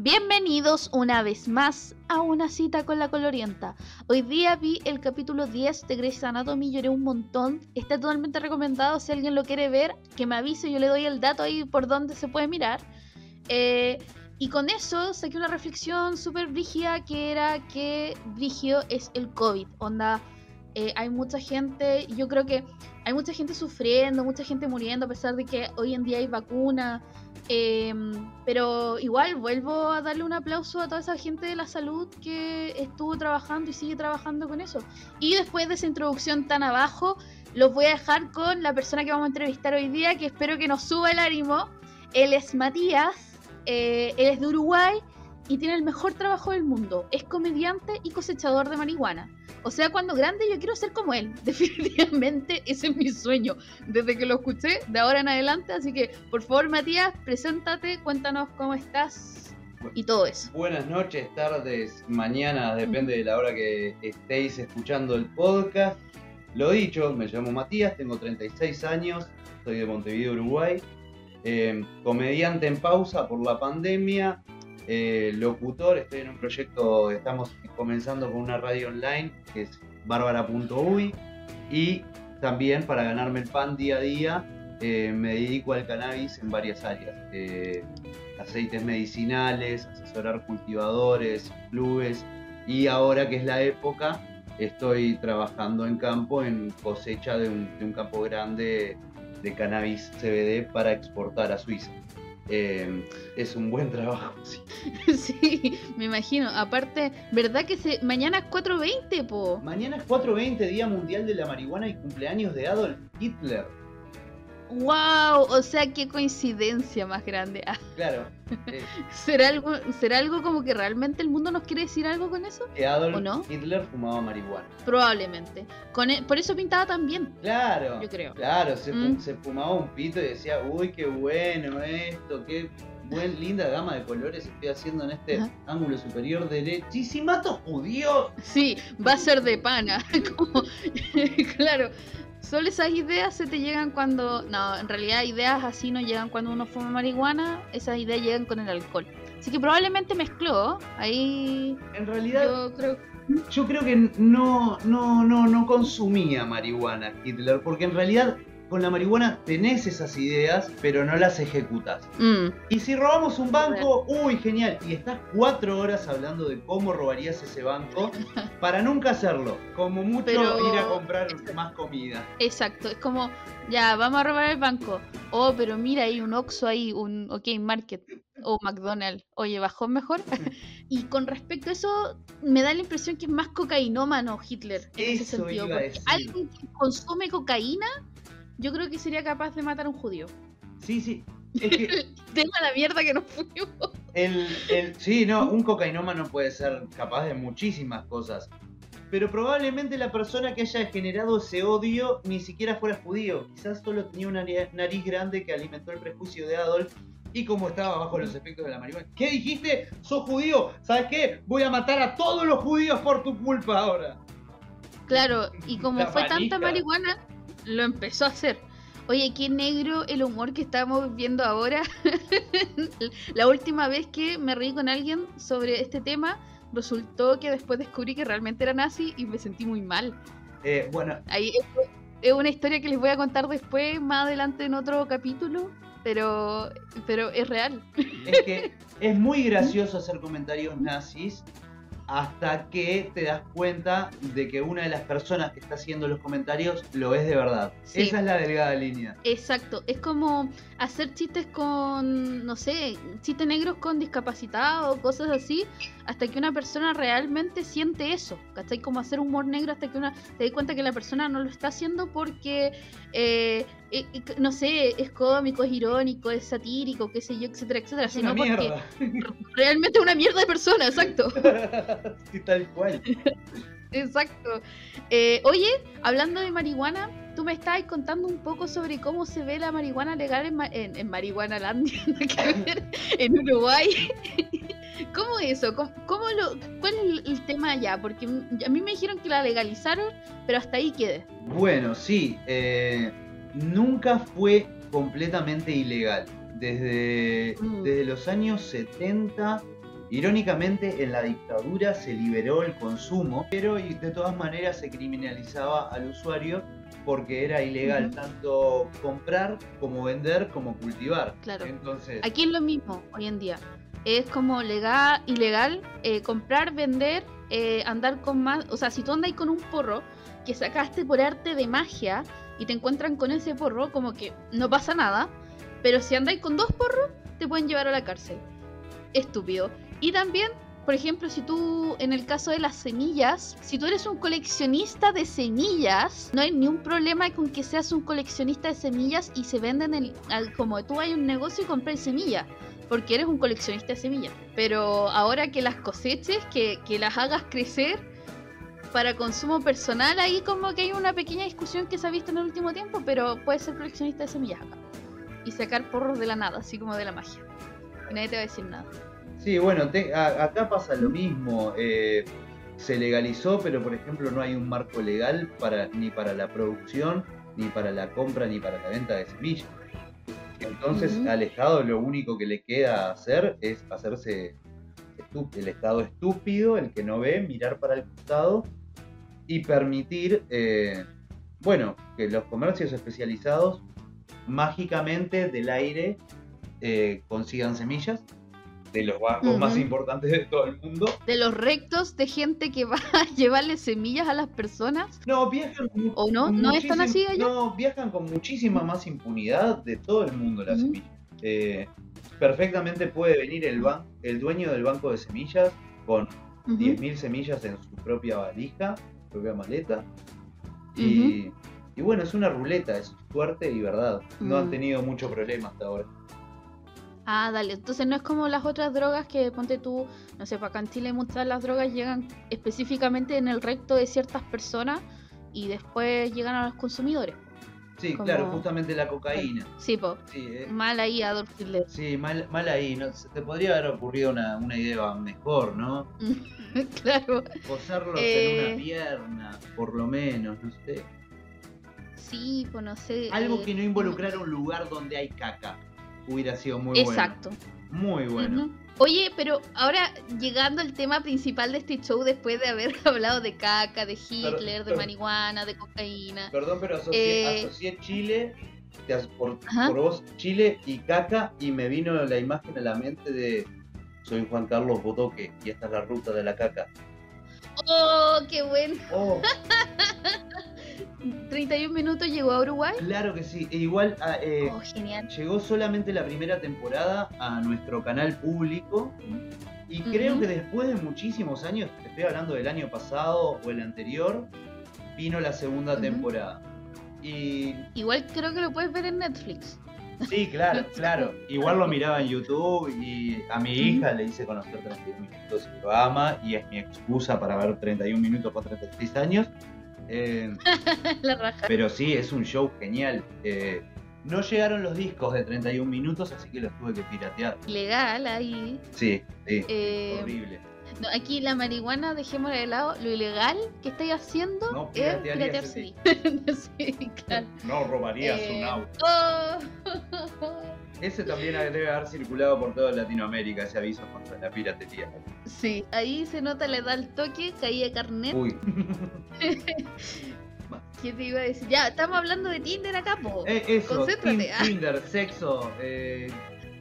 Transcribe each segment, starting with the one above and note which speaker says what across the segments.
Speaker 1: Bienvenidos una vez más a una cita con la colorienta. Hoy día vi el capítulo 10 de Grey's Anatomy, lloré un montón. Está totalmente recomendado si alguien lo quiere ver, que me avise, yo le doy el dato ahí por donde se puede mirar. Eh, y con eso saqué una reflexión súper brígida que era que brígido es el COVID. Onda, eh, hay mucha gente, yo creo que hay mucha gente sufriendo, mucha gente muriendo a pesar de que hoy en día hay vacuna. Em, pero igual vuelvo a darle un aplauso a toda esa gente de la salud que estuvo trabajando y sigue trabajando con eso. Y después de esa introducción tan abajo, los voy a dejar con la persona que vamos a entrevistar hoy día, que espero que nos suba el ánimo. Él es Matías, eh, él es de Uruguay y tiene el mejor trabajo del mundo. Es comediante y cosechador de marihuana. O sea, cuando grande yo quiero ser como él. Definitivamente ese es mi sueño. Desde que lo escuché, de ahora en adelante. Así que, por favor, Matías, preséntate, cuéntanos cómo estás y todo eso.
Speaker 2: Buenas noches, tardes, mañana, depende de la hora que estéis escuchando el podcast. Lo dicho, me llamo Matías, tengo 36 años, soy de Montevideo, Uruguay. Eh, comediante en pausa por la pandemia, eh, locutor, estoy en un proyecto, estamos comenzando con una radio online que es bárbara.uy y también para ganarme el pan día a día eh, me dedico al cannabis en varias áreas. Eh, aceites medicinales, asesorar cultivadores, clubes y ahora que es la época estoy trabajando en campo en cosecha de un campo grande de cannabis CBD para exportar a Suiza. Em, es un buen trabajo.
Speaker 1: Sí. me imagino. Aparte, ¿verdad que se... mañana es 4.20, po?
Speaker 2: Mañana es 4.20, Día Mundial de la Marihuana y cumpleaños de Adolf Hitler.
Speaker 1: ¡Wow! O sea, qué coincidencia más grande. Ah.
Speaker 2: Claro.
Speaker 1: Eh. ¿Será, algo, ¿Será algo como que realmente el mundo nos quiere decir algo con eso?
Speaker 2: Que Adolf Hitler fumaba marihuana.
Speaker 1: Probablemente. Con e, por eso pintaba tan bien.
Speaker 2: Claro.
Speaker 1: Yo creo.
Speaker 2: Claro, se, mm. se fumaba un pito y decía, uy, qué bueno esto, qué buen, linda gama de colores estoy haciendo en este ángulo superior derecho. Y si mato judíos.
Speaker 1: Sí, va a ser de pana. como, claro. Solo esas ideas se te llegan cuando. No, en realidad ideas así no llegan cuando uno fuma marihuana, esas ideas llegan con el alcohol. Así que probablemente mezcló. Ahí.
Speaker 2: En realidad. Yo creo, yo creo que no, no, no, no consumía marihuana Hitler, porque en realidad con la marihuana tenés esas ideas, pero no las ejecutas. Mm. Y si robamos un banco, uy, genial. Y estás cuatro horas hablando de cómo robarías ese banco para nunca hacerlo. Como mucho ir a comprar más comida.
Speaker 1: Exacto, es como, ya, vamos a robar el banco. Oh, pero mira, hay un Oxxo ahí, un OK Market o McDonald's. Oye, ¿bajó mejor? y con respecto a eso, me da la impresión que es más cocainómano Hitler. En ese sentido. alguien que consume cocaína yo creo que sería capaz de matar a un judío.
Speaker 2: Sí, sí.
Speaker 1: Es que Tema la mierda que nos fuimos.
Speaker 2: El, el, sí, no, un cocainómano puede ser capaz de muchísimas cosas. Pero probablemente la persona que haya generado ese odio ni siquiera fuera judío. Quizás solo tenía una nariz grande que alimentó el prejuicio de Adolf. Y como estaba bajo los efectos de la marihuana. ¿Qué dijiste? ¿Sos judío? ¿Sabes qué? Voy a matar a todos los judíos por tu culpa ahora.
Speaker 1: Claro, y como fue tanta marihuana, lo empezó a hacer. Oye, qué negro el humor que estamos viendo ahora. la última vez que me reí con alguien sobre este tema, resultó que después descubrí que realmente era nazi y me sentí muy mal.
Speaker 2: Eh, bueno.
Speaker 1: Ahí es, una historia que les voy a contar después, más adelante en otro capítulo, pero, pero es real.
Speaker 2: Es que es muy gracioso hacer comentarios nazis hasta que te das cuenta de que una de las personas que está haciendo los comentarios lo es de verdad. Esa es la delgada línea.
Speaker 1: Exacto, es como hacer chistes con, no sé, chistes negros con discapacitados, cosas así, hasta que una persona realmente siente eso, ¿cachai? Como hacer humor negro hasta que una te das cuenta que la persona no lo está haciendo porque, eh, eh, no sé, es cómico, es irónico, es satírico, qué sé yo, etcétera, etcétera, sino porque realmente es una mierda de persona, exacto.
Speaker 2: sí, tal cual.
Speaker 1: Exacto. Eh, oye, hablando de marihuana, tú me estabas contando un poco sobre cómo se ve la marihuana legal en, en, en Marihuana Landia, en Uruguay. ¿Cómo eso? ¿Cómo, lo, ¿Cuál es el, tema allá? Porque a mí me dijeron que la legalizaron, pero hasta ahí quede.
Speaker 2: Bueno, sí. Eh, nunca fue completamente ilegal. Desde, mm. desde los años 70 Irónicamente, en la dictadura se liberó el consumo, pero y de todas maneras se criminalizaba al usuario porque era ilegal tanto comprar como vender como cultivar.
Speaker 1: Claro.
Speaker 2: Entonces,
Speaker 1: Aquí es lo mismo hoy en día. Es como legal, ilegal eh, comprar, vender, eh, andar con más. O sea, si tú andas con un porro que sacaste por arte de magia y te encuentran con ese porro, como que no pasa nada. Pero si andáis con dos porros, te pueden llevar a la cárcel. Estúpido. Y también, por ejemplo, si tú, en el caso de las semillas, si tú eres un coleccionista de semillas, no hay ni un problema con que seas un coleccionista de semillas y se venden como tú hay un negocio y compras semillas. Porque eres un coleccionista de semillas. Pero ahora que las coseches, que, que las hagas crecer para consumo personal, ahí como que hay una pequeña discusión que se ha visto en el último tiempo, pero puedes ser coleccionista de semillas acá. Y sacar porros de la nada, así como de la magia. Nadie te va a decir nada.
Speaker 2: Sí, bueno, te- a- acá pasa lo mismo. eh, se legalizó, pero por ejemplo no hay un marco legal para ni para la producción, ni para la compra, ni para la venta de semillas. Entonces
Speaker 1: Ujú.
Speaker 2: al Estado lo único que le queda hacer es hacerse el Estado estúpido, el que no ve, mirar para el costado y permitir, eh, bueno, que los comercios especializados mágicamente del aire eh, consigan semillas de los bancos más importantes de todo el mundo.
Speaker 1: De los rectos de gente que va a llevarle semillas a las personas.
Speaker 2: No, viajan
Speaker 1: ¿O no? ¿No es tan así allá?
Speaker 2: No, viajan con muchísima más impunidad de todo el mundo las semillas. Eh, perfectamente puede venir el, ban- el dueño del banco de semillas con
Speaker 1: Ujú.
Speaker 2: 10.000 semillas en su propia valija, su propia maleta. Y, y bueno, es una ruleta, es suerte y verdad. No han
Speaker 1: Mm.
Speaker 2: tenido mucho problema hasta ahora.
Speaker 1: Ah, dale. Entonces no es como las otras drogas que ponte tú, no sé, para acá en Chile muchas de las drogas llegan específicamente en el recto de ciertas personas y después llegan a los consumidores.
Speaker 2: Sí,
Speaker 1: Como-
Speaker 2: claro, justamente la cocaína.
Speaker 1: Sí, po.
Speaker 2: Sí, eh,
Speaker 1: Mal ahí Adolf Hitler.
Speaker 2: sí, mal, mal ahí. ¿no? Se te podría haber ocurrido una, una idea mejor, ¿no?
Speaker 1: claro.
Speaker 2: Posarlos
Speaker 1: Eh.
Speaker 2: en una pierna, por lo menos, no sé.
Speaker 1: Sí, pues no sé.
Speaker 2: Algo
Speaker 1: eh,
Speaker 2: que no involucrara un lugar donde hay caca. Hubiera sido muy
Speaker 1: Exacto.
Speaker 2: bueno. Muy bueno.
Speaker 1: Oye, pero ahora llegando al tema principal de este show, después de haber hablado de caca, de Hitler, de marihuana, de cocaína.
Speaker 2: Perdón, pero asocié,
Speaker 1: Eh.
Speaker 2: asocié Chile, por, por vos, Chile y caca, y me vino la imagen a la mente de soy Juan Carlos Bodoque y esta es la ruta de la caca.
Speaker 1: ¡Oh, qué bueno!
Speaker 2: Oh,
Speaker 1: 31 minutos llegó a Uruguay.
Speaker 2: claro que sí. E igual ah, eh,
Speaker 1: Oh, genial.
Speaker 2: llegó solamente la primera temporada a nuestro canal público. Y creo que después de muchísimos años, te estoy hablando del año pasado o el anterior, vino la segunda temporada. Y
Speaker 1: Igual creo que lo puedes ver en Netflix.
Speaker 2: sí, claro, claro. Igual lo miraba en YouTube y a mi hija le hice conocer 31 minutos y lo ama y es mi excusa para ver 31 minutos con 36 años. Eh,
Speaker 1: La raja.
Speaker 2: pero sí, es un show genial. Eh, no llegaron los discos de 31 minutos, así que los tuve que piratear.
Speaker 1: Legal ahí.
Speaker 2: Sí, sí.
Speaker 1: Eh,
Speaker 2: Horrible.
Speaker 1: no, aquí la marihuana, dejémosla de lado. Lo ilegal que estáis haciendo
Speaker 2: No,
Speaker 1: es piratear sí, claro.
Speaker 2: No robarías
Speaker 1: Eh,
Speaker 2: un auto.
Speaker 1: oh.
Speaker 2: Ese también debe haber circulado por toda Latinoamérica, ese aviso contra la piratería.
Speaker 1: Sí, ahí se nota la edad al toque, caía carnet.
Speaker 2: Uy.
Speaker 1: ¿Qué te iba a decir? Ya, estamos hablando de Tinder acá, po.
Speaker 2: Eh, eso,
Speaker 1: Concéntrate, ah.
Speaker 2: Tinder, sexo, eh,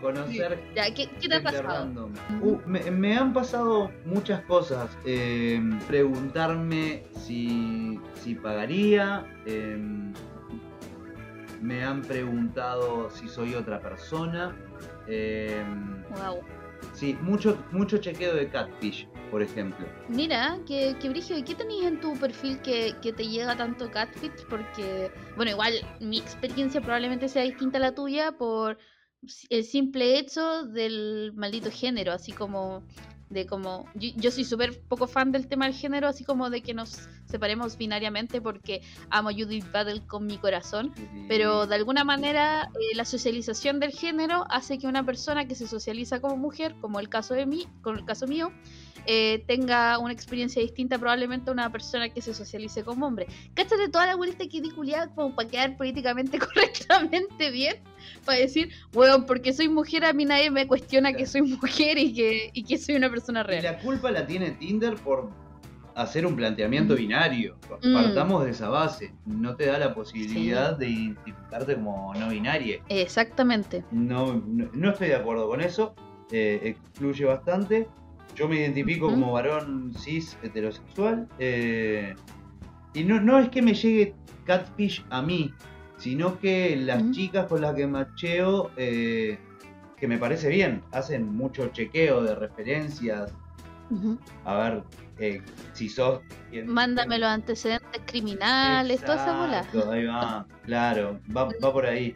Speaker 2: conocer
Speaker 1: Ya, ¿qué, qué te ha pasado?
Speaker 2: Uh, me, me han pasado muchas cosas. eh, preguntarme si, si pagaría. Me han preguntado si soy otra persona. eh,
Speaker 1: Wow.
Speaker 2: sí, mucho, mucho chequeo de catfish, por ejemplo.
Speaker 1: Mira, que, que brígido, ¿y qué tenéis en tu perfil que, que te llega tanto catfish? Porque, bueno, igual mi experiencia probablemente sea distinta a la tuya por el simple hecho del maldito género, así como de como yo, yo soy súper poco fan del tema del género, así como de que nos separemos binariamente porque amo Judith Battle con mi corazón. Pero de alguna manera eh, la socialización del género hace que una persona que se socializa como mujer, como el caso de mí, con el caso mío, eh, tenga una experiencia distinta probablemente a una persona que se socialice como hombre. Cáchate toda la vuelta que di como para quedar políticamente correctamente bien, para decir, weón, porque soy mujer a mí nadie me cuestiona que soy mujer y que, y que soy una persona
Speaker 2: Y
Speaker 1: real.
Speaker 2: la culpa la tiene Tinder por hacer un planteamiento
Speaker 1: Mm.
Speaker 2: binario.
Speaker 1: Mm.
Speaker 2: Partamos de esa base. No te da la posibilidad de identificarte como no binaria.
Speaker 1: Exactamente.
Speaker 2: No, no, no estoy de acuerdo con eso. eh, excluye bastante. Yo me identifico como varón cis heterosexual. eh, y no, no es que me llegue catfish a mí, sino que las chicas con las que macheo, eh, que me parece bien, hacen mucho chequeo de referencias. A ver eh, si sos.
Speaker 1: Mándame los antecedentes criminales, toda esa bola.
Speaker 2: Ahí va, claro, va, va por ahí.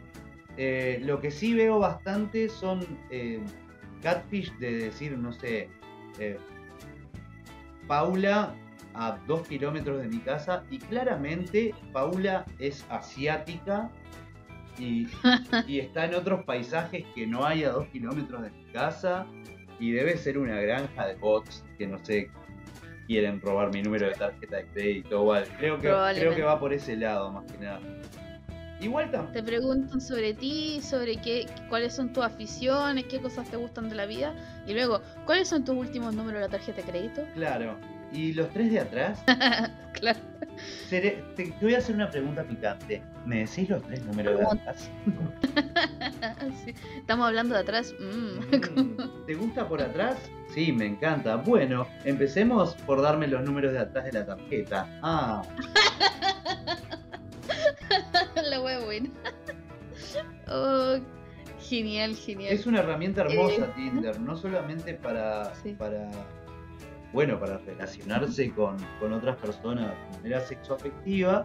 Speaker 2: Eh, lo que sí veo bastante son catfish de decir, no sé, eh, Paula a dos kilómetros de mi casa y claramente Paula es asiática y, y está en otros paisajes que no hay a dos kilómetros de mi casa y debe ser una granja de bots que no sé quieren robar mi número de tarjeta de crédito o algo. Creo que, creo que va por ese lado más que nada. Igual tampoco.
Speaker 1: Te preguntan sobre ti, sobre qué, cuáles son tus aficiones, qué cosas te gustan de la vida. Y luego, ¿cuáles son tus últimos números de la tarjeta de crédito?
Speaker 2: Claro. ¿Y los tres de atrás?
Speaker 1: claro.
Speaker 2: Seré- te, te voy a hacer una pregunta picante. ¿Me decís los tres números de atrás?
Speaker 1: Sí, Estamos hablando de atrás. mm.
Speaker 2: Mm, ¿Te gusta por atrás? Sí, me encanta. Bueno, empecemos por darme los números de atrás de la tarjeta. Ah,
Speaker 1: la wea buena. Oh, genial, genial.
Speaker 2: es una herramienta hermosa
Speaker 1: Eh,
Speaker 2: Tinder, no solamente para,
Speaker 1: Sí.
Speaker 2: para bueno, para relacionarse con, con otras personas de manera sexoafectiva,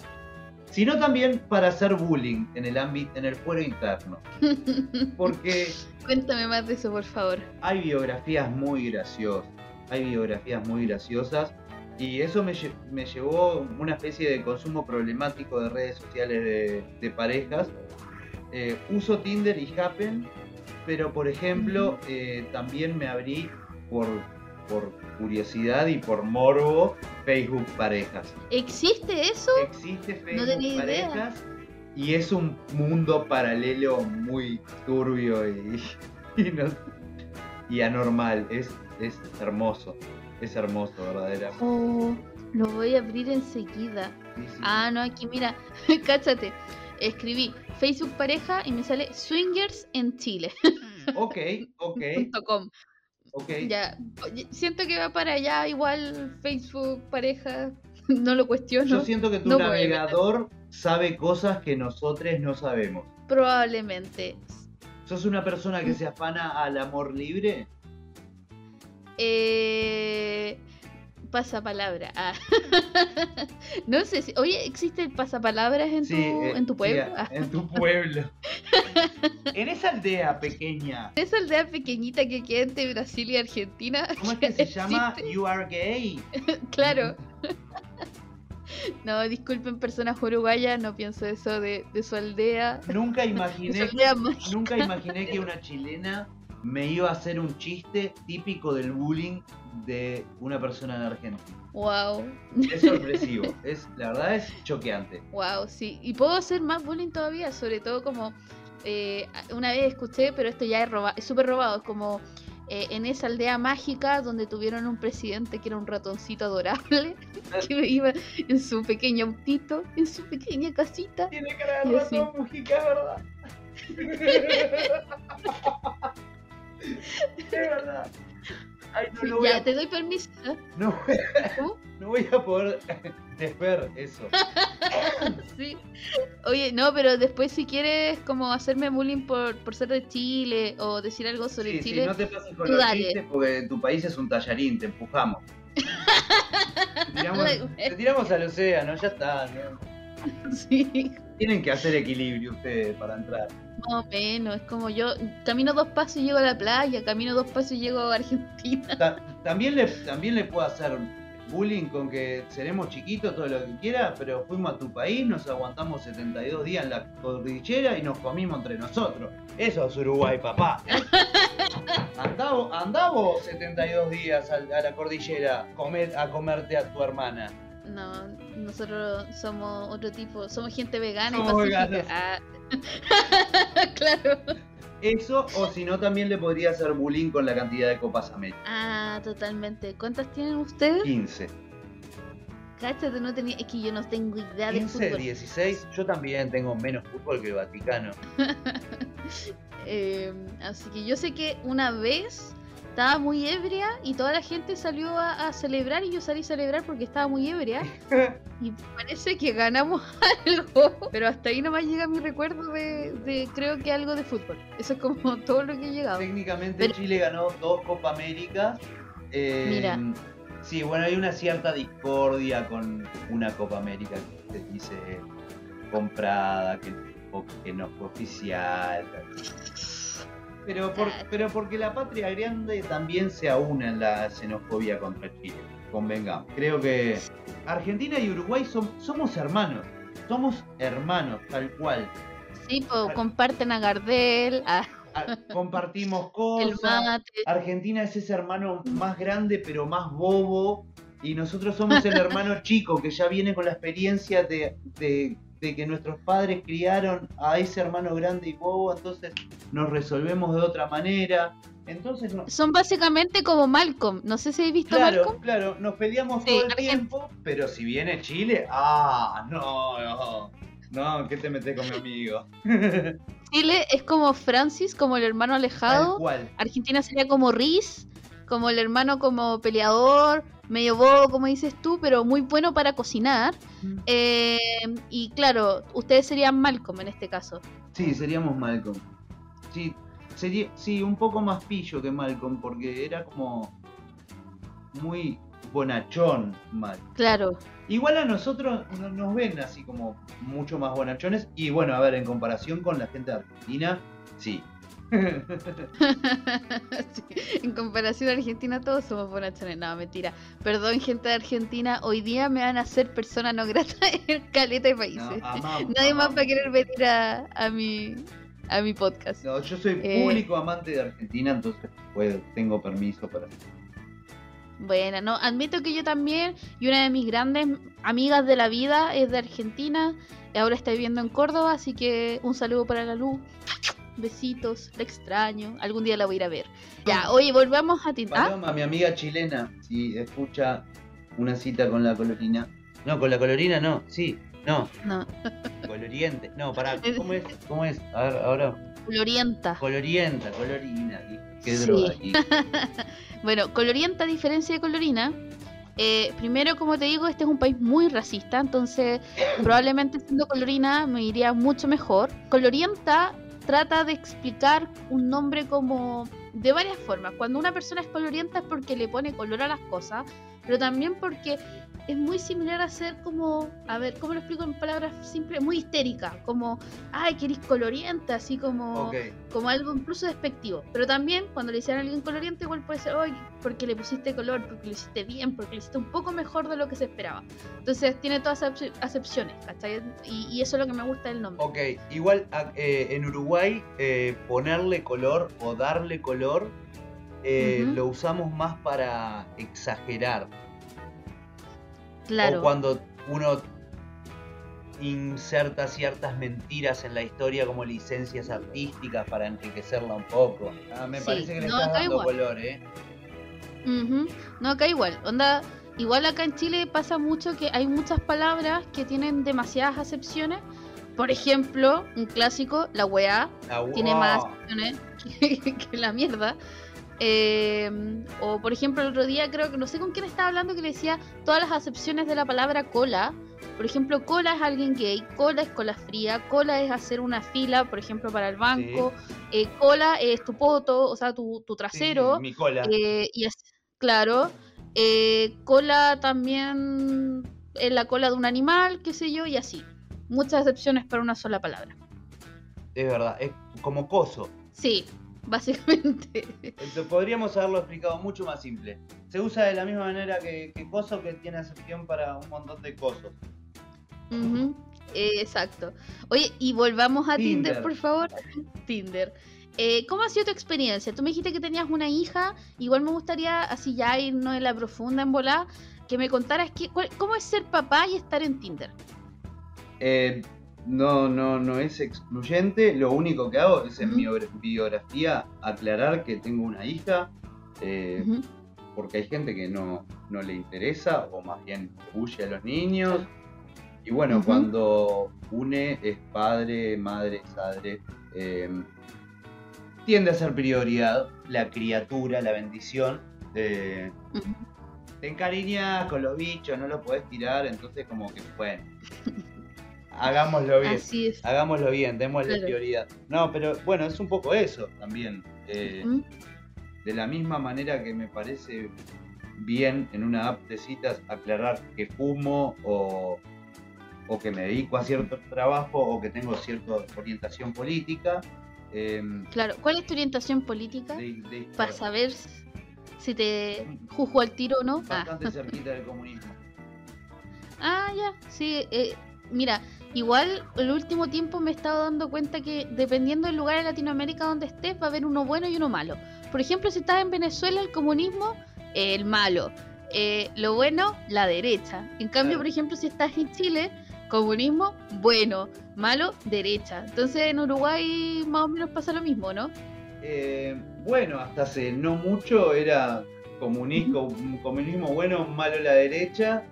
Speaker 2: sino también para hacer bullying en el ámbito, en el fuero interno. Porque
Speaker 1: Cuéntame más de eso, por favor.
Speaker 2: hay biografías muy graciosas, hay biografías muy graciosas y eso me, lle- me llevó a una especie de consumo problemático de redes sociales de, de parejas. Eh, uso Tinder y Happen, pero por ejemplo eh, también me abrí por, por curiosidad y por morbo Facebook Parejas.
Speaker 1: ¿Existe eso?
Speaker 2: Existe Facebook
Speaker 1: idea.
Speaker 2: Parejas y es un mundo paralelo muy turbio y, y, no- y anormal. Es, es hermoso. Es hermoso, verdaderamente.
Speaker 1: Oh, lo voy a abrir enseguida.
Speaker 2: Sí, sí.
Speaker 1: Ah, no, aquí mira, cáchate. Escribí Facebook pareja y me sale swingers en Chile.
Speaker 2: Ok, ok,
Speaker 1: com.
Speaker 2: ok.
Speaker 1: Ya, siento que va para allá igual Facebook pareja. No lo cuestiono.
Speaker 2: Yo siento que tu
Speaker 1: No
Speaker 2: navegador sabe cosas que nosotros no sabemos.
Speaker 1: Probablemente.
Speaker 2: ¿Sos una persona que se afana al amor libre?
Speaker 1: Eh, pasapalabra. Ah. no sé si. Oye, ¿existe pasapalabras en, tu,
Speaker 2: eh,
Speaker 1: en tu
Speaker 2: sí,
Speaker 1: pueblo? Ah,
Speaker 2: en tu pueblo. en esa aldea pequeña.
Speaker 1: Esa aldea pequeñita que queda entre Brasil y Argentina.
Speaker 2: ¿Cómo es que se llama? You are gay.
Speaker 1: Claro. No, disculpen personas uruguayas, no pienso eso de, de su aldea.
Speaker 2: Nunca imaginé,
Speaker 1: aldea
Speaker 2: nunca imaginé que una chilena me iba a hacer un chiste típico del bullying de una persona de Argentina.
Speaker 1: Wow,
Speaker 2: Es sorpresivo, es, la verdad es choqueante.
Speaker 1: wow, sí. Y puedo hacer más bullying todavía, sobre todo como eh, una vez escuché, pero esto ya es roba- súper robado, como eh, en esa aldea mágica donde tuvieron un presidente que era un ratoncito adorable, que iba en su pequeño autito, en su pequeña casita.
Speaker 2: Tiene cara de ratón, Mujica, es verdad. Es verdad. Ay, no, no voy
Speaker 1: ya,
Speaker 2: a,
Speaker 1: te doy permiso. ¿eh?
Speaker 2: no, no voy a poder desver eso.
Speaker 1: Sí. Oye, no, pero después si quieres como hacerme bullying por, por ser de Chile o decir algo sobre
Speaker 2: Sí, sí,
Speaker 1: Chile,
Speaker 2: no te pases con los chistes porque tu país es un tallarín, te empujamos. Te tiramos, te tiramos al océano, ya está. ¿no?
Speaker 1: sí,
Speaker 2: Tienen que hacer equilibrio ustedes para entrar.
Speaker 1: más o menos, es como yo camino dos pasos y llego a la playa, camino dos pasos y llego a Argentina.
Speaker 2: Ta- también, le, también le puedo hacer bullying con que seremos chiquitos, todo lo que quiera, pero fuimos a tu país, nos aguantamos 72 días en la cordillera y nos comimos entre nosotros. Eso es Uruguay, papá. Andá, vo- andá vos 72 días al- a, la cordillera comer, a comerte a tu hermana.
Speaker 1: No, nosotros somos otro tipo, somos gente vegana
Speaker 2: Somos
Speaker 1: y pacífica. Ah. claro.
Speaker 2: Eso, o si no, también le podría hacer bullying con la cantidad de Copas América.
Speaker 1: Ah, totalmente. ¿Cuántas tienen ustedes?
Speaker 2: 15.
Speaker 1: Cáchate, no tenía. Es que yo no tengo idea de
Speaker 2: 15,
Speaker 1: fútbol.
Speaker 2: 16. Yo también tengo menos fútbol que el Vaticano.
Speaker 1: Eh, así que yo sé que una vez estaba muy ebria y toda la gente salió a, a celebrar y yo salí a celebrar porque estaba muy ebria y parece que ganamos algo, pero hasta ahí nomás llega mi recuerdo de, de creo que algo de fútbol. Eso es como todo lo que he llegado.
Speaker 2: Técnicamente
Speaker 1: Pero-
Speaker 2: Chile ganó dos Copa América. Eh,
Speaker 1: Mira.
Speaker 2: Sí, bueno, hay una cierta discordia con una Copa América que se dice comprada, que, que no fue oficial. Pero, por-
Speaker 1: Ah.
Speaker 2: pero porque la patria grande también se aúna en la xenofobia contra Chile. Convengamos. Creo que Argentina y Uruguay son, somos hermanos. Somos hermanos, tal cual.
Speaker 1: Sí, comparten a Gardel, a
Speaker 2: Compartimos cosas. Argentina es ese hermano más grande pero más bobo y nosotros somos el hermano chico que ya viene con la experiencia de, de- de que nuestros padres criaron a ese hermano grande y bobo, entonces nos resolvemos de otra manera. Entonces, no-
Speaker 1: Son básicamente como Malcolm. No sé si habéis visto
Speaker 2: claro,
Speaker 1: Malcolm.
Speaker 2: claro, nos peleamos
Speaker 1: Sí,
Speaker 2: todo el tiempo, pero si viene Chile, ah, no, no, no, ¿qué te metes con mi amigo?
Speaker 1: Chile es como Francis, como el hermano alejado. Argentina sería como Riz, como el hermano como peleador, medio bobo, como dices tú, pero muy bueno para cocinar. Eh, y claro, ustedes serían Malcolm en este caso.
Speaker 2: Sí, seríamos Malcolm. Sí, sería, sí, un poco más pillo que Malcolm, porque era como muy bonachón Malcolm.
Speaker 1: Claro.
Speaker 2: Igual a nosotros no- nos ven así como mucho más bonachones. Y bueno, a ver, en comparación con la gente de Argentina, sí.
Speaker 1: Sí, En comparación a Argentina, todos somos bonachones. No, mentira. Perdón, gente de Argentina. Hoy día me van a hacer persona no grata en caleta de
Speaker 2: No,
Speaker 1: países.
Speaker 2: amamos,
Speaker 1: Nadie más va a querer venir a, a mi, a mi podcast.
Speaker 2: No, yo soy
Speaker 1: Eh.
Speaker 2: público amante de Argentina, entonces puedo, tengo permiso para.
Speaker 1: Bueno, no, admito que yo también, y una de mis grandes amigas de la vida es de Argentina, y ahora está viviendo en Córdoba, así que un saludo para la luz. Besitos, la extraño. Algún día la voy a ir a ver. Ya, oye, volvamos a Tinder.
Speaker 2: Paloma, mi amiga chilena, si escucha una cita con la colorina. No, con la colorina no, sí, no,
Speaker 1: No,
Speaker 2: coloriente. No, pará, ¿cómo es? ¿Cómo es? A ver, ahora.
Speaker 1: colorienta.
Speaker 2: Colorienta, colorina. ¿y ¿Qué
Speaker 1: Sí.
Speaker 2: droga aquí?
Speaker 1: Bueno, colorienta, a diferencia de colorina, eh, primero, como te digo, este es un país muy racista, entonces probablemente siendo colorina me iría mucho mejor. Colorienta trata de explicar un nombre como de varias formas. Cuando una persona es colorienta es porque le pone color a las cosas, pero también porque es muy similar a ser como, a ver, ¿cómo lo explico en palabras simples? Muy histérica, como, ay, que eres colorienta, así como como algo incluso despectivo. Pero también cuando le dicen a alguien coloriente, igual puede ser, oye, porque le pusiste color, porque lo hiciste bien, porque lo hiciste un poco mejor de lo que se esperaba. Entonces tiene todas esas acep- acepciones, ¿cachai? Y, y eso es lo que me gusta del nombre.
Speaker 2: ok. Igual a- eh, en Uruguay eh, ponerle color o darle color eh, lo usamos más para exagerar.
Speaker 1: Claro.
Speaker 2: O cuando uno inserta ciertas mentiras en la historia como licencias artísticas para enriquecerla un poco. Ah, me
Speaker 1: Sí,
Speaker 2: parece que le
Speaker 1: no,
Speaker 2: estás dando
Speaker 1: igual.
Speaker 2: color, ¿eh?
Speaker 1: No, acá igual. Onda, igual acá en Chile pasa mucho que hay muchas palabras que tienen demasiadas acepciones. Por ejemplo, un clásico, la weá, tiene más acepciones que, que la mierda. Eh, o por ejemplo, el otro día creo que no sé con quién estaba hablando que le decía todas las acepciones de la palabra cola. Por ejemplo, cola es alguien gay, cola es cola fría, cola es hacer una fila, por ejemplo, para el banco, eh, cola es tu poto, o sea, tu, tu trasero.
Speaker 2: sí, mi cola.
Speaker 1: Eh, y es claro, eh, cola también en la cola de un animal, qué sé yo, y así. Muchas excepciones para una sola palabra.
Speaker 2: Es verdad, es como coso.
Speaker 1: Sí, básicamente.
Speaker 2: Entonces, podríamos haberlo explicado mucho más simple. Se usa de la misma manera que, que coso, que tiene acepción para un montón de
Speaker 1: eh, exacto. Oye, y volvamos a Tinder,
Speaker 2: Tinder.
Speaker 1: por favor. Tinder. Eh, ¿Cómo ha sido tu experiencia? Tú me dijiste que tenías una hija, igual me gustaría, así ya irnos en la profunda, en volá, que me contaras qué- cuál- cómo es ser papá y estar en Tinder.
Speaker 2: Eh, no, no, no es excluyente. Lo único que hago es en mi biografía aclarar que tengo una hija. Eh, porque hay gente que no, no, le interesa o más bien huye a los niños. Y bueno, cuando une es padre, madre, padre, em, tiende a ser prioridad la criatura, la bendición. te encariñas con los bichos, no lo podés tirar, entonces como que bueno. hagámoslo bien. Así es. Hagámoslo bien, démosle prioridad. No, pero bueno, es un poco eso también. Eh, de la misma manera que me parece bien en una app de citas aclarar que fumo o, que me dedico a cierto trabajo o que tengo cierta orientación política.
Speaker 1: Em, claro, ¿cuál es tu orientación política? Para saber si te juzgo al tiro o no.
Speaker 2: Bastante ah. cerquita del comunismo.
Speaker 1: Ah, ya, sí. Eh, mira, igual el último tiempo me he estado dando cuenta que dependiendo del lugar de Latinoamérica donde estés, va a haber uno bueno y uno malo. Por ejemplo, si estás en Venezuela, el comunismo, el malo. Eh, lo bueno, la derecha. En cambio, por ejemplo, si estás en Chile, comunismo, bueno. Malo, derecha. Entonces en Uruguay más o menos pasa lo mismo, ¿no?
Speaker 2: Eh, bueno, hasta hace no mucho era comunismo, comunismo bueno, malo la derecha.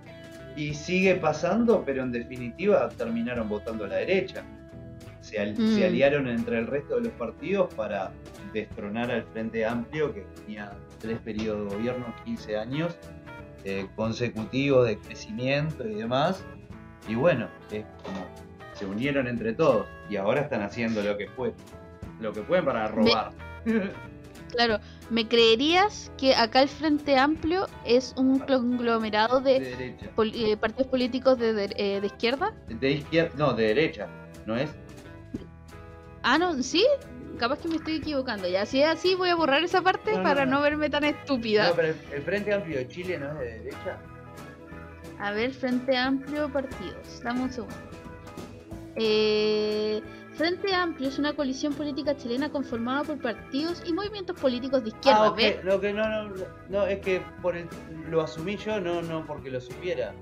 Speaker 2: Y sigue pasando, pero en definitiva terminaron votando a la derecha. Se, mm. aliaron entre el resto de los partidos para destronar al Frente Amplio, que tenía tres periodos de gobierno, 15 años eh, consecutivos de crecimiento y demás. Y bueno, es como se unieron entre todos y ahora están haciendo lo que pueden, lo que pueden para robar.
Speaker 1: Claro, ¿me creerías que acá el Frente Amplio es un conglomerado de, eh, partidos políticos de, eh, de, izquierda?
Speaker 2: De izquierda, no, de derecha, ¿no es?
Speaker 1: Ah, no, ¿sí? Capaz que me estoy equivocando. Ya, si es así, voy a borrar esa parte para no, verme tan estúpida.
Speaker 2: No, pero el Frente Amplio de Chile no es de derecha.
Speaker 1: A ver, Frente Amplio Partidos. Dame un segundo. Eh, Frente Amplio es una coalición política chilena conformada por partidos y movimientos políticos de izquierda.
Speaker 2: Ah, Lo que no, no, no, es que por lo asumí yo, no, no porque lo supiera.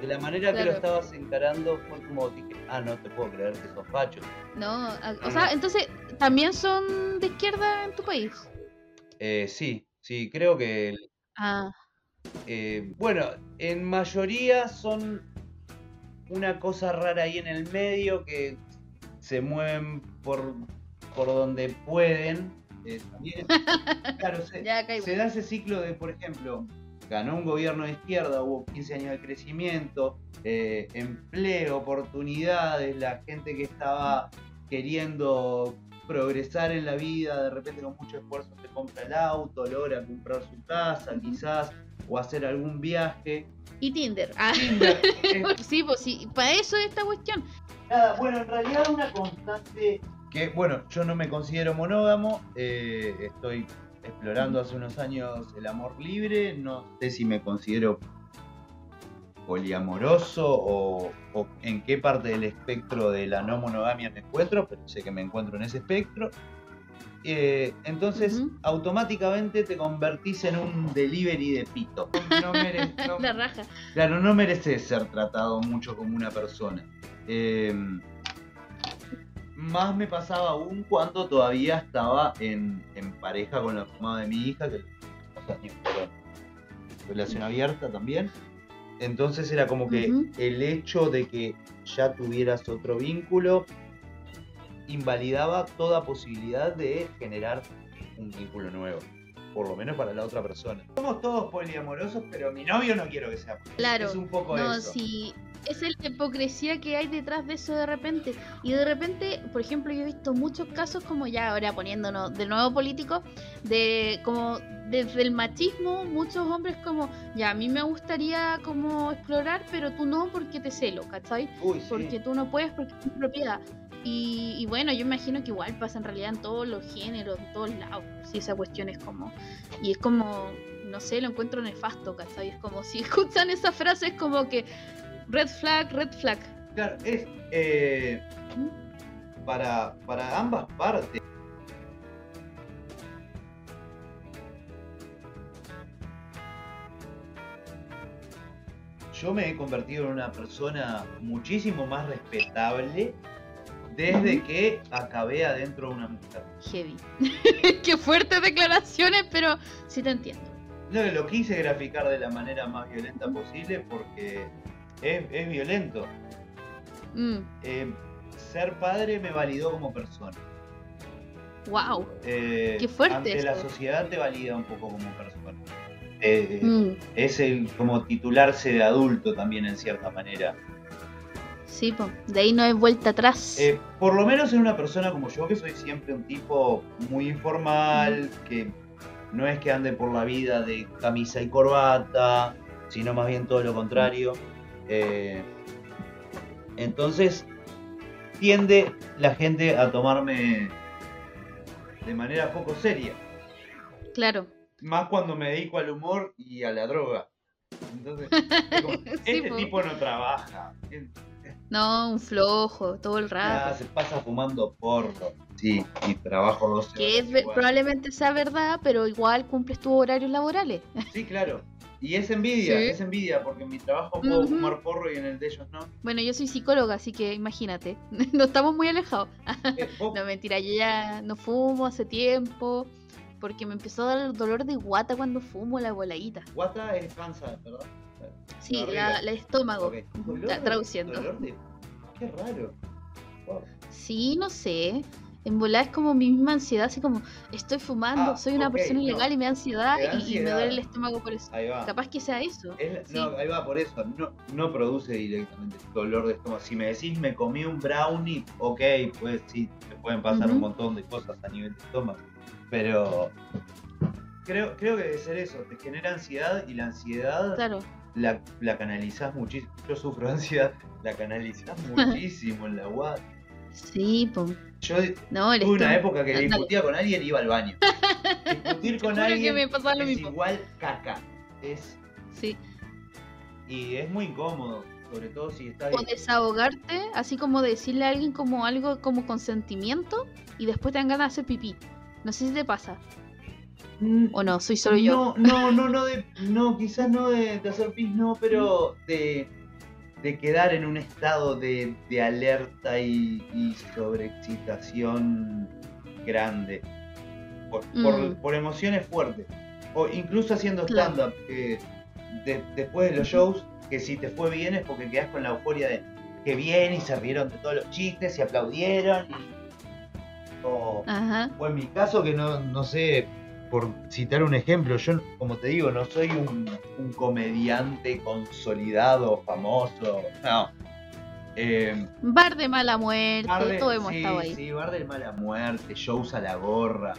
Speaker 2: De la manera que lo estabas encarando fue como dije, ah, no te puedo creer que sos facho.
Speaker 1: No, o sea, entonces, ¿también son de izquierda en tu país?
Speaker 2: Eh, sí, sí, creo que... Ah. Eh, bueno, en mayoría son una cosa rara ahí en el medio que se mueven por, por donde pueden. Eh, también, claro, se, da ese ciclo de, por ejemplo, ganó un gobierno de izquierda, hubo 15 años de crecimiento, eh, empleo, oportunidades, la gente que estaba queriendo progresar en la vida, de repente con mucho esfuerzo se compra el auto, logra comprar su casa, quizás, o hacer algún viaje.
Speaker 1: Y Tinder. Ah. Tinder. sí, pues sí, para eso es esta cuestión.
Speaker 2: Nada, bueno, en realidad una constante que, bueno, yo no me considero monógamo, eh, estoy explorando hace unos años el amor libre, no sé si me considero poliamoroso o, en qué parte del espectro de la no monogamia me encuentro, pero sé que me encuentro en ese espectro. Eh, entonces, automáticamente te convertís en un delivery de pito.
Speaker 1: No, la raja.
Speaker 2: Claro, no mereces ser tratado mucho como una persona. Em, más me pasaba aún cuando todavía estaba en, pareja con la mamá de mi hija, que relación abierta también. Entonces era como que el hecho de que ya tuvieras otro vínculo invalidaba toda posibilidad de generar un vínculo nuevo. Por lo menos para la otra persona. Somos todos poliamorosos, pero mi novio no quiero que sea.
Speaker 1: Claro. Es un poco no, eso es la hipocresía que hay detrás de eso de repente. Y de repente, por ejemplo, yo he visto muchos casos como ya ahora poniéndonos de nuevo político, de como desde el machismo, muchos hombres como, ya a mí me gustaría como explorar, pero tú no porque te celo, ¿cachai? Porque tú no puedes porque es propiedad. Y, y, bueno, yo imagino que igual pasa en realidad en todos los géneros, en todos lados. Si esa cuestión es como. Y es como, no sé, lo encuentro nefasto, ¿cachai? Es como si escuchan esa frase, es como que red flag, red flag.
Speaker 2: Claro, es eh, para, para ambas partes. yo me he convertido en una persona muchísimo más respetable desde que acabé adentro de una mujer.
Speaker 1: Heavy. Qué fuertes declaraciones, pero sí te entiendo.
Speaker 2: No, lo quise graficar de la manera más violenta posible porque es, es violento.
Speaker 1: Mm,
Speaker 2: Eh, ser padre me validó como persona.
Speaker 1: wow.
Speaker 2: Eh,
Speaker 1: Qué fuerte
Speaker 2: Ante la sociedad te valida un poco como persona. Eh,
Speaker 1: Mm,
Speaker 2: Es el como titularse de adulto también en cierta manera.
Speaker 1: sí, po. de ahí no hay vuelta atrás.
Speaker 2: Eh, por lo menos en una persona como yo, que soy siempre un tipo muy informal, que no es que ande por la vida de camisa y corbata, sino más bien todo lo contrario. Eh, entonces, tiende la gente a tomarme de manera poco seria.
Speaker 1: Claro.
Speaker 2: Más cuando me dedico al humor y a la droga. Entonces, es como,
Speaker 1: Sí,
Speaker 2: este
Speaker 1: po.
Speaker 2: tipo no trabaja.
Speaker 1: No, un flojo, todo el
Speaker 2: Ah,
Speaker 1: rato.
Speaker 2: se pasa fumando porro. Sí, y trabajo 12
Speaker 1: que es,
Speaker 2: horas igual.
Speaker 1: probablemente sea verdad, pero igual cumples tus horarios laborales.
Speaker 2: Sí, claro. Y es envidia,
Speaker 1: Sí.
Speaker 2: es envidia, porque en mi trabajo puedo fumar porro y en el de ellos no.
Speaker 1: Bueno, yo soy psicóloga, así que imagínate, no estamos muy alejados.
Speaker 2: Eh, vos-
Speaker 1: No, mentira, yo ya no fumo hace tiempo, porque me empezó a dar el dolor de guata cuando fumo la voladita.
Speaker 2: Guata es panza, ¿verdad?
Speaker 1: Sí, la, la estómago,
Speaker 2: Ok. Dolor
Speaker 1: tra-
Speaker 2: de-
Speaker 1: traduciendo.
Speaker 2: dolor de- Qué raro. Wow.
Speaker 1: Sí, no sé. En volar es como mi misma ansiedad, así como estoy fumando,
Speaker 2: Ah,
Speaker 1: soy una persona
Speaker 2: no.
Speaker 1: ilegal y me da ansiedad,
Speaker 2: da
Speaker 1: y- Y, me duele el estómago por eso.
Speaker 2: Ahí va.
Speaker 1: Capaz que sea eso.
Speaker 2: Es-
Speaker 1: Sí.
Speaker 2: No, ahí va por eso. No, no produce directamente dolor de estómago. Si me decís me comí un brownie, ok, pues sí, te pueden pasar un montón de cosas a nivel de estómago. Pero creo, creo que debe ser eso. Te genera ansiedad y la ansiedad
Speaker 1: Claro.
Speaker 2: la, la canalizás muchísimo. Yo sufro ansiedad, la canalizás muchísimo en la UAT.
Speaker 1: Sí, po.
Speaker 2: Yo
Speaker 1: No,
Speaker 2: tuve una época que discutía con alguien y iba al baño. Discutir con alguien
Speaker 1: me pasaba lo
Speaker 2: es
Speaker 1: mismo.
Speaker 2: igual caca. Es,
Speaker 1: Sí.
Speaker 2: y es muy incómodo, sobre todo si está
Speaker 1: O desahogarte, así como decirle a alguien como algo como consentimiento y después te dan ganas de hacer pipí. No sé si te pasa.
Speaker 2: Mm,
Speaker 1: O no, soy solo yo.
Speaker 2: No, no, no, no, de, no quizás no de, de hacer pis, no, pero de, de quedar en un estado de, de alerta y, y sobreexcitación grande. Por, por-
Speaker 1: Mm.
Speaker 2: por emociones fuertes. O incluso haciendo stand-up, de- después de los shows, que si te fue bien es porque quedás con la euforia de que bien y se rieron de todos los chistes y aplaudieron. Y, o,
Speaker 1: Ajá.
Speaker 2: o en mi caso, que no, no sé, por citar un ejemplo, yo, como te digo, no soy un, un comediante consolidado, famoso. No. Eh,
Speaker 1: Bar de mala muerte,
Speaker 2: de-
Speaker 1: todo hemos
Speaker 2: sí,
Speaker 1: estado ahí.
Speaker 2: Sí, bar del mala muerte, shows a la gorra,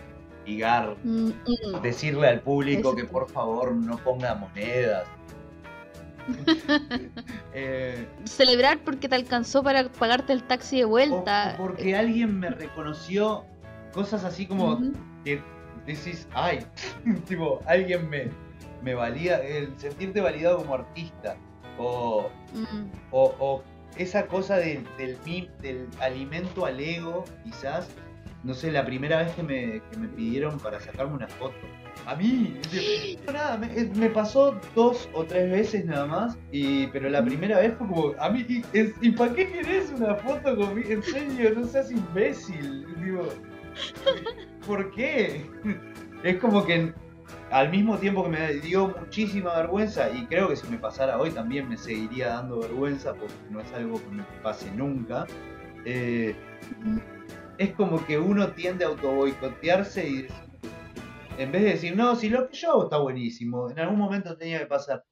Speaker 2: ligar,
Speaker 1: Mm, mm.
Speaker 2: decirle al público que por favor no ponga monedas. Eh,
Speaker 1: Celebrar porque te alcanzó para pagarte el taxi de vuelta.
Speaker 2: o porque alguien me reconoció cosas así como que decís, ay, tipo, alguien me, me valida, el sentirte validado como artista, o,
Speaker 1: Mm,
Speaker 2: o, o esa cosa del, del, del alimento al ego, quizás, no sé, la primera vez que me, que me pidieron para sacarme una foto. A mí, no, nada, me, me pasó dos o tres veces nada más, y, pero la primera vez fue como, a mí, ¿y, es- ¿y para qué querés una foto conmigo? En serio, no seas imbécil. Digo, ¿por qué? Es como que al mismo tiempo que me dio muchísima vergüenza, y creo que si me pasara hoy también me seguiría dando vergüenza, porque no es algo que me pase nunca, eh, es como que uno tiende a autoboicotearse y en vez de decir, no, si lo que yo hago está buenísimo, en algún momento tenía que pasar.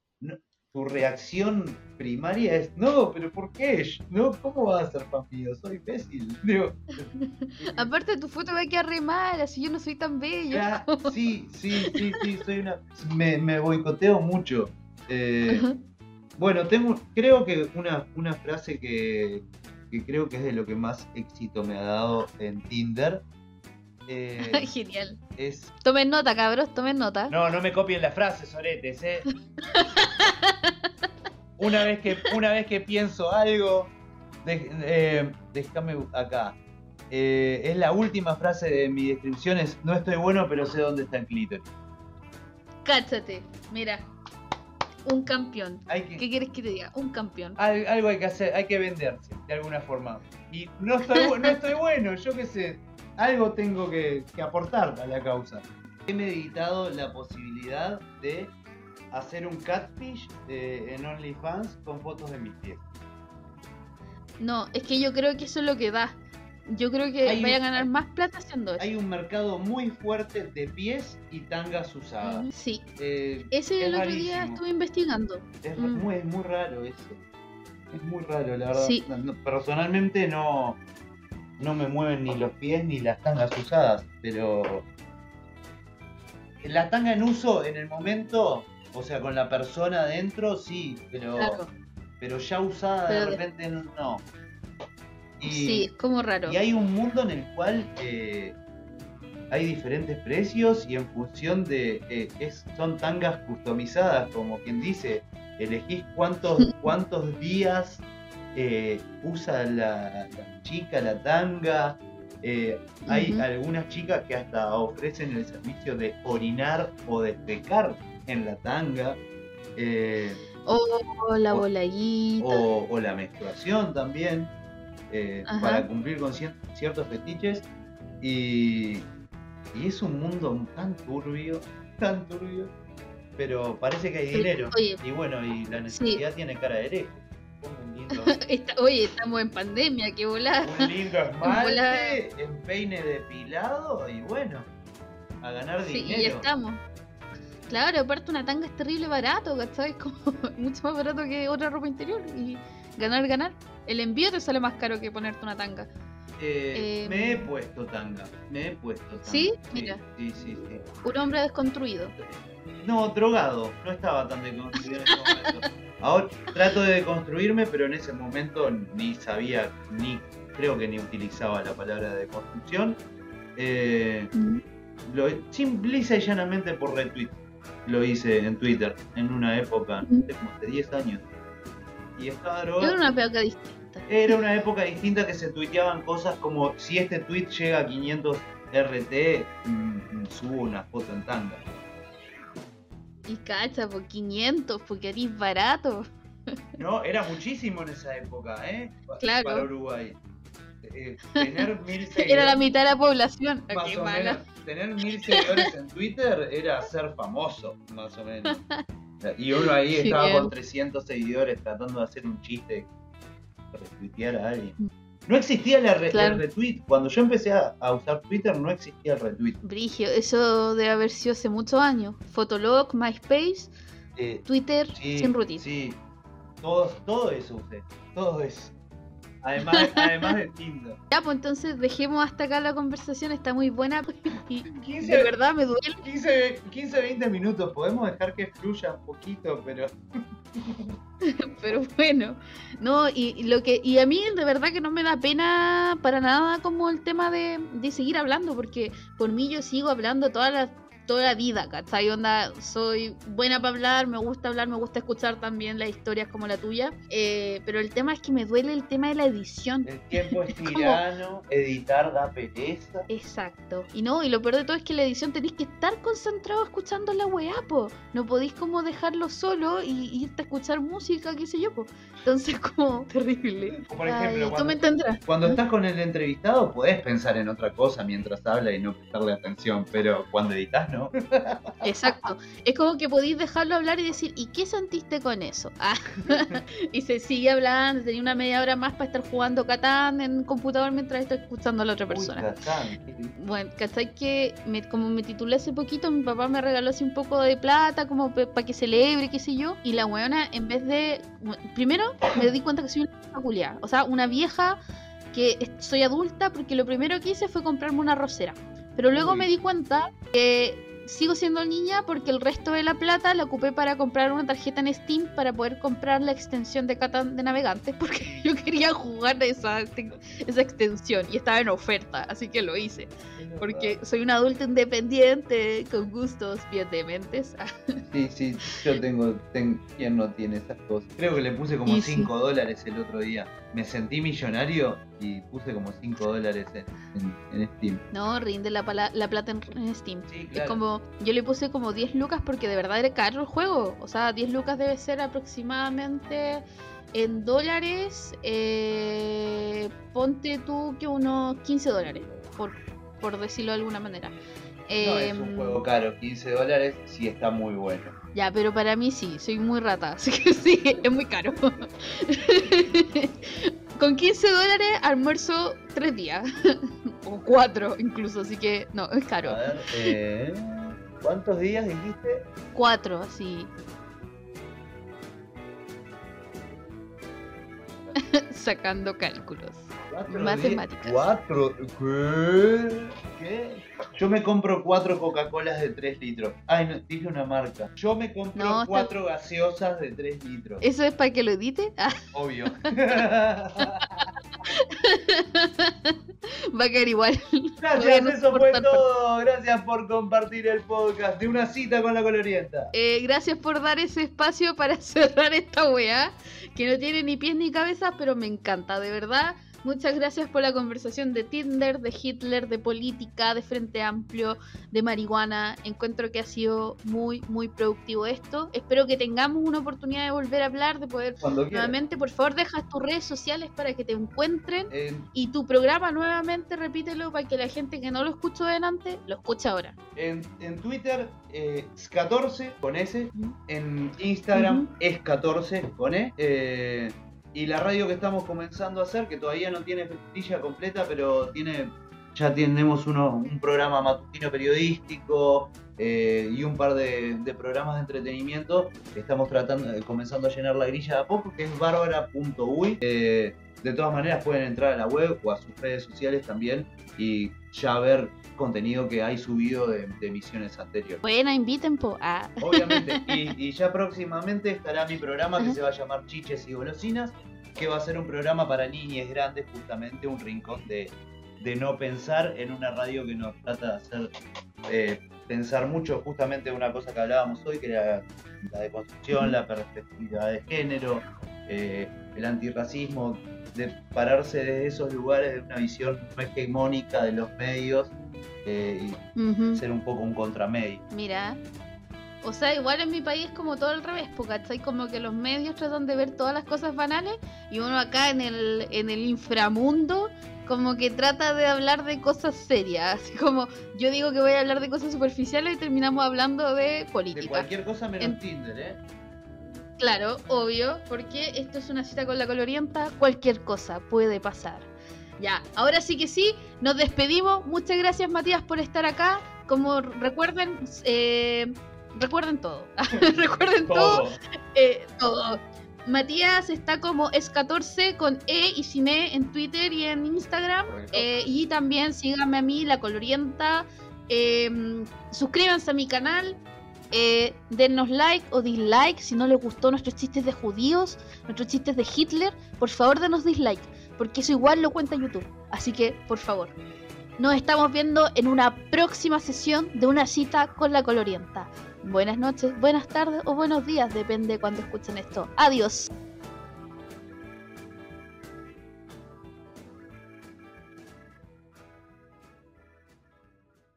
Speaker 2: Tu reacción primaria es, no, pero ¿por qué? No, ¿cómo vas a ser fan mío? Soy imbécil. Digo,
Speaker 1: Aparte tu foto va a quedar re mal, así yo no soy tan bello.
Speaker 2: ya, sí, sí, sí, sí, soy una... Me, me boicoteo mucho. Eh. Bueno, tengo, creo que una, una frase que, que creo que es de lo que más éxito me ha dado en Tinder. Eh,
Speaker 1: Genial.
Speaker 2: es
Speaker 1: Tomen nota, cabros, tomen nota.
Speaker 2: No, no me copien las frases, soretes, eh. una vez que, una vez que pienso algo, de- eh, déjame acá. Eh, es la última frase de mi descripción, es no estoy bueno, pero sé dónde está el clítoris.
Speaker 1: Cáchate, mira. Un campeón.
Speaker 2: Hay que,
Speaker 1: ¿Qué quieres que te diga? Un campeón.
Speaker 2: al- algo hay que hacer, hay que venderse de alguna forma. Y no estoy, no estoy bueno, yo qué sé, algo tengo que, que aportar a la causa. He meditado la posibilidad de hacer un catfish eh, en OnlyFans con fotos de mis pies.
Speaker 1: No, es que yo creo que eso es lo que da. Yo creo que
Speaker 2: Hay
Speaker 1: vaya a ganar más plata haciendo eso.
Speaker 2: Hay un mercado muy fuerte de pies y tangas usadas.
Speaker 1: Sí,
Speaker 2: Eh,
Speaker 1: ese
Speaker 2: Es
Speaker 1: el otro día estuve investigando.
Speaker 2: Es
Speaker 1: Mm.
Speaker 2: muy, es muy raro eso. Es muy raro, la verdad.
Speaker 1: Sí.
Speaker 2: Personalmente no, no me mueven ni los pies ni las tangas usadas, pero la tanga en uso en el momento, o sea, con la persona adentro, sí, pero,
Speaker 1: Claro.
Speaker 2: pero ya usada
Speaker 1: Pero
Speaker 2: de repente no. Y,
Speaker 1: Sí, es como raro.
Speaker 2: y hay un mundo en el cual eh, hay diferentes precios y en función de. eh, es, son tangas customizadas, como quien dice. Elegís cuántos, cuántos días eh, usa la, la chica la tanga. eh, hay algunas chicas que hasta ofrecen el servicio de orinar o de pecar en la tanga. eh,
Speaker 1: Oh, la
Speaker 2: o-
Speaker 1: voladita.
Speaker 2: o, o la menstruación también, para cumplir con cier- ciertos fetiches. Y, y es un mundo tan turbio, tan turbio, pero parece que hay dinero.
Speaker 1: oye.
Speaker 2: Y bueno, y la necesidad tiene cara de hereje.
Speaker 1: Está- oye, estamos en pandemia, qué volada.
Speaker 2: un lindo esmalte, en peine depilado y bueno, a ganar
Speaker 1: Sí, y
Speaker 2: dinero.
Speaker 1: estamos. Claro, aparte una tanga es terrible barato, ¿cachai? Como mucho más barato que otra ropa interior. Y ganar, ganar. El envío te sale más caro que ponerte una tanga.
Speaker 2: Eh,
Speaker 1: eh,
Speaker 2: me he puesto tanga, me he puesto tanga.
Speaker 1: ¿Sí? Mira.
Speaker 2: Sí, sí, sí.
Speaker 1: Un hombre desconstruido.
Speaker 2: No, drogado. No estaba tan deconstruido en ese momento. Ahora trato de deconstruirme, pero en ese momento ni sabía, ni creo que ni utilizaba la palabra deconstrucción. Eh, lo, simple y llanamente por retweet. Lo hice en Twitter en una época, no sé, como hace 10 años. Y estaba
Speaker 1: Es
Speaker 2: drogado.
Speaker 1: una época distinta.
Speaker 2: Era una época distinta que se tuiteaban cosas como si este tweet llega a 500 RT, mm, subo una foto en tanga.
Speaker 1: Y cacha, por 500, porque eres barato.
Speaker 2: No, era muchísimo en esa época, ¿eh?
Speaker 1: Claro.
Speaker 2: Para Uruguay. Eh, tener mil seguidores.
Speaker 1: Era la mitad de la población.
Speaker 2: más
Speaker 1: Qué
Speaker 2: o
Speaker 1: mala.
Speaker 2: menos, tener mil seguidores en Twitter era ser famoso, más o menos. Y uno ahí estaba
Speaker 1: Genial.
Speaker 2: con 300 seguidores tratando de hacer un chiste, retuitear a alguien. No existía la re-
Speaker 1: Claro.
Speaker 2: el retweet. Cuando yo empecé a, a usar Twitter no existía el retweet.
Speaker 1: Brigio, eso debe haber sido hace muchos años. Fotolog, MySpace,
Speaker 2: Eh,
Speaker 1: Twitter,
Speaker 2: sí,
Speaker 1: sin rutina.
Speaker 2: sí. Todo, todo eso usé. Todo eso. Además, además de Tinder.
Speaker 1: Ya, pues entonces dejemos hasta acá la conversación, está muy buena y
Speaker 2: 15,
Speaker 1: de verdad me duele.
Speaker 2: 15, 15, 20 minutos. Podemos dejar que fluya un poquito, pero
Speaker 1: Pero bueno, no, y, y lo que, y a mí de verdad que no me da pena para nada como el tema de, de seguir hablando, porque por mí yo sigo hablando toda la, toda la vida, ¿cachai? Onda, soy buena para hablar, me gusta hablar, me gusta escuchar también las historias como la tuya, eh, pero el tema es que me duele el tema de la edición.
Speaker 2: el tiempo es tirano, editar da pereza.
Speaker 1: Exacto. Y no, y lo peor de todo es que la edición tenéis que estar concentrado escuchando la weá, po. No podéis como dejarlo solo y, y irte a escuchar música, qué sé yo, po. Entonces, como terrible.
Speaker 2: O por ejemplo,
Speaker 1: Ay,
Speaker 2: cuando-
Speaker 1: me entenderás.
Speaker 2: Cuando estás con el entrevistado podés pensar en otra cosa mientras habla y no prestarle atención, pero cuando editas no.
Speaker 1: Exacto. Es como que podéis dejarlo hablar y decir, ¿y qué sentiste con eso? Ah, y se sigue hablando, tenía una media hora más para estar jugando Catán en computador mientras estoy escuchando a la otra persona.
Speaker 2: Uy,
Speaker 1: Bueno, ¿cachai? Que me- como me titulé hace poquito, mi papá me regaló así un poco de plata, como para que celebre, qué sé yo. Y la weona, en vez de. Primero, me di cuenta que soy una culiada. O sea, una vieja que soy adulta, porque lo primero que hice fue comprarme una rosera. Pero luego me di cuenta que sigo siendo niña porque el resto de la plata la ocupé para comprar una tarjeta en Steam para poder comprar la extensión de Catán de navegante, porque yo quería jugar esa, esa extensión y estaba en oferta, así que lo hice. Porque soy una adulta independiente, con gustos bien dementes.
Speaker 2: Sí, sí, yo tengo, ten- ¿quién no tiene esas cosas? Creo que le puse como
Speaker 1: Y sí.
Speaker 2: 5 dólares el otro día. Me sentí millonario y puse como 5 dólares en, en- en Steam.
Speaker 1: No, rinde la, pala- la plata en, en Steam.
Speaker 2: Sí,
Speaker 1: Es como, yo le puse como 10 lucas porque de verdad era caro el juego. O sea, 10 lucas debe ser aproximadamente en dólares. eh, ponte tú que unos 15 dólares, por, por decirlo de alguna manera.
Speaker 2: No es
Speaker 1: Em,
Speaker 2: un juego caro, 15 dólares sí está muy bueno.
Speaker 1: Ya, pero para mí sí, soy muy rata, así que sí, es muy caro. Con 15 dólares almuerzo 3 días, o 4 incluso, así que no, es
Speaker 2: A
Speaker 1: caro.
Speaker 2: ver, eh, ¿cuántos días dijiste?
Speaker 1: 4, así. Sacando cálculos. Matemáticas.
Speaker 2: ¿Cuatro? ¿Qué? ¿Qué? Yo me compro cuatro Coca-Colas de 3 litros. Ay, no, dije una marca. Yo me compro
Speaker 1: No, está-
Speaker 2: cuatro gaseosas de 3 litros.
Speaker 1: ¿Eso es para que lo edite? Ah,
Speaker 2: Obvio.
Speaker 1: va a quedar igual.
Speaker 2: Gracias,
Speaker 1: no
Speaker 2: eso fue todo. Gracias por compartir el podcast de una cita con la colorienta.
Speaker 1: Eh, gracias por dar ese espacio para cerrar esta weá, que no tiene ni pies ni cabeza, pero me encanta, de verdad. Muchas gracias por la conversación de Tinder, de Hitler, de política, de Frente Amplio, de marihuana. Encuentro que ha sido muy, muy productivo esto. Espero que tengamos una oportunidad de volver a hablar, de poder
Speaker 2: Cuando quieras.
Speaker 1: nuevamente. Por favor, deja tus redes sociales para que te encuentren.
Speaker 2: En,
Speaker 1: Y tu programa nuevamente, repítelo para que la gente que no lo escuchó delante, lo escuche ahora.
Speaker 2: en, en Twitter eh, es 14 con S. En Instagram es 14 con E. Eh, y la radio que estamos comenzando a hacer, que todavía no tiene plantilla completa, pero tiene ya tenemos uno, un programa matutino periodístico eh, y un par de, programas de entretenimiento. Estamos tratando, eh, comenzando a llenar la grilla de a poco, que es bárbara.uy. Eh, de todas maneras pueden entrar a la web o a sus redes sociales también y ya ver contenido que hay subido de, de emisiones anteriores.
Speaker 1: Buena, inviten, po. Ah.
Speaker 2: Obviamente, y, y ya próximamente estará mi programa que
Speaker 1: Ajá.
Speaker 2: se va a llamar Chiches y Golosinas, que va a ser un programa para niñas grandes, justamente un rincón de, de no pensar en una radio que nos trata de hacer eh, pensar mucho, justamente una cosa que hablábamos hoy, que era la deconstrucción, la perspectiva de género, eh, el antirracismo, de pararse de esos lugares de una visión no hegemónica de los medios eh, y ser un poco un contramedio.
Speaker 1: Mira. O sea, igual en mi país es como todo al revés, porque ¿cachai? Como que los medios tratan de ver todas las cosas banales y uno acá en el, en el inframundo como que trata de hablar de cosas serias. Así como yo digo que voy a hablar de cosas superficiales y terminamos hablando de
Speaker 2: De
Speaker 1: política.
Speaker 2: cualquier cosa menos
Speaker 1: En-
Speaker 2: Tinder, ¿eh?
Speaker 1: Claro, obvio, porque esto es una cita con la colorienta, cualquier cosa puede pasar. Ya, ahora sí que sí, nos despedimos. Muchas gracias Matías por estar acá. Como recuerden, eh, recuerden todo. recuerden todo. eh, todo. Matías está como es14 con E y sin E en Twitter y en Instagram. Eh, y también síganme a mí, La Colorienta. Eh, suscríbanse a mi canal. Eh, dennos like o dislike si no les gustó nuestros chistes de judíos, nuestros chistes de Hitler. Por favor, denos dislike, porque eso igual lo cuenta YouTube. Así que, por favor, nos estamos viendo en una próxima sesión de una cita con la colorienta. Buenas noches, buenas tardes o buenos días, depende de cuando escuchen esto. Adiós.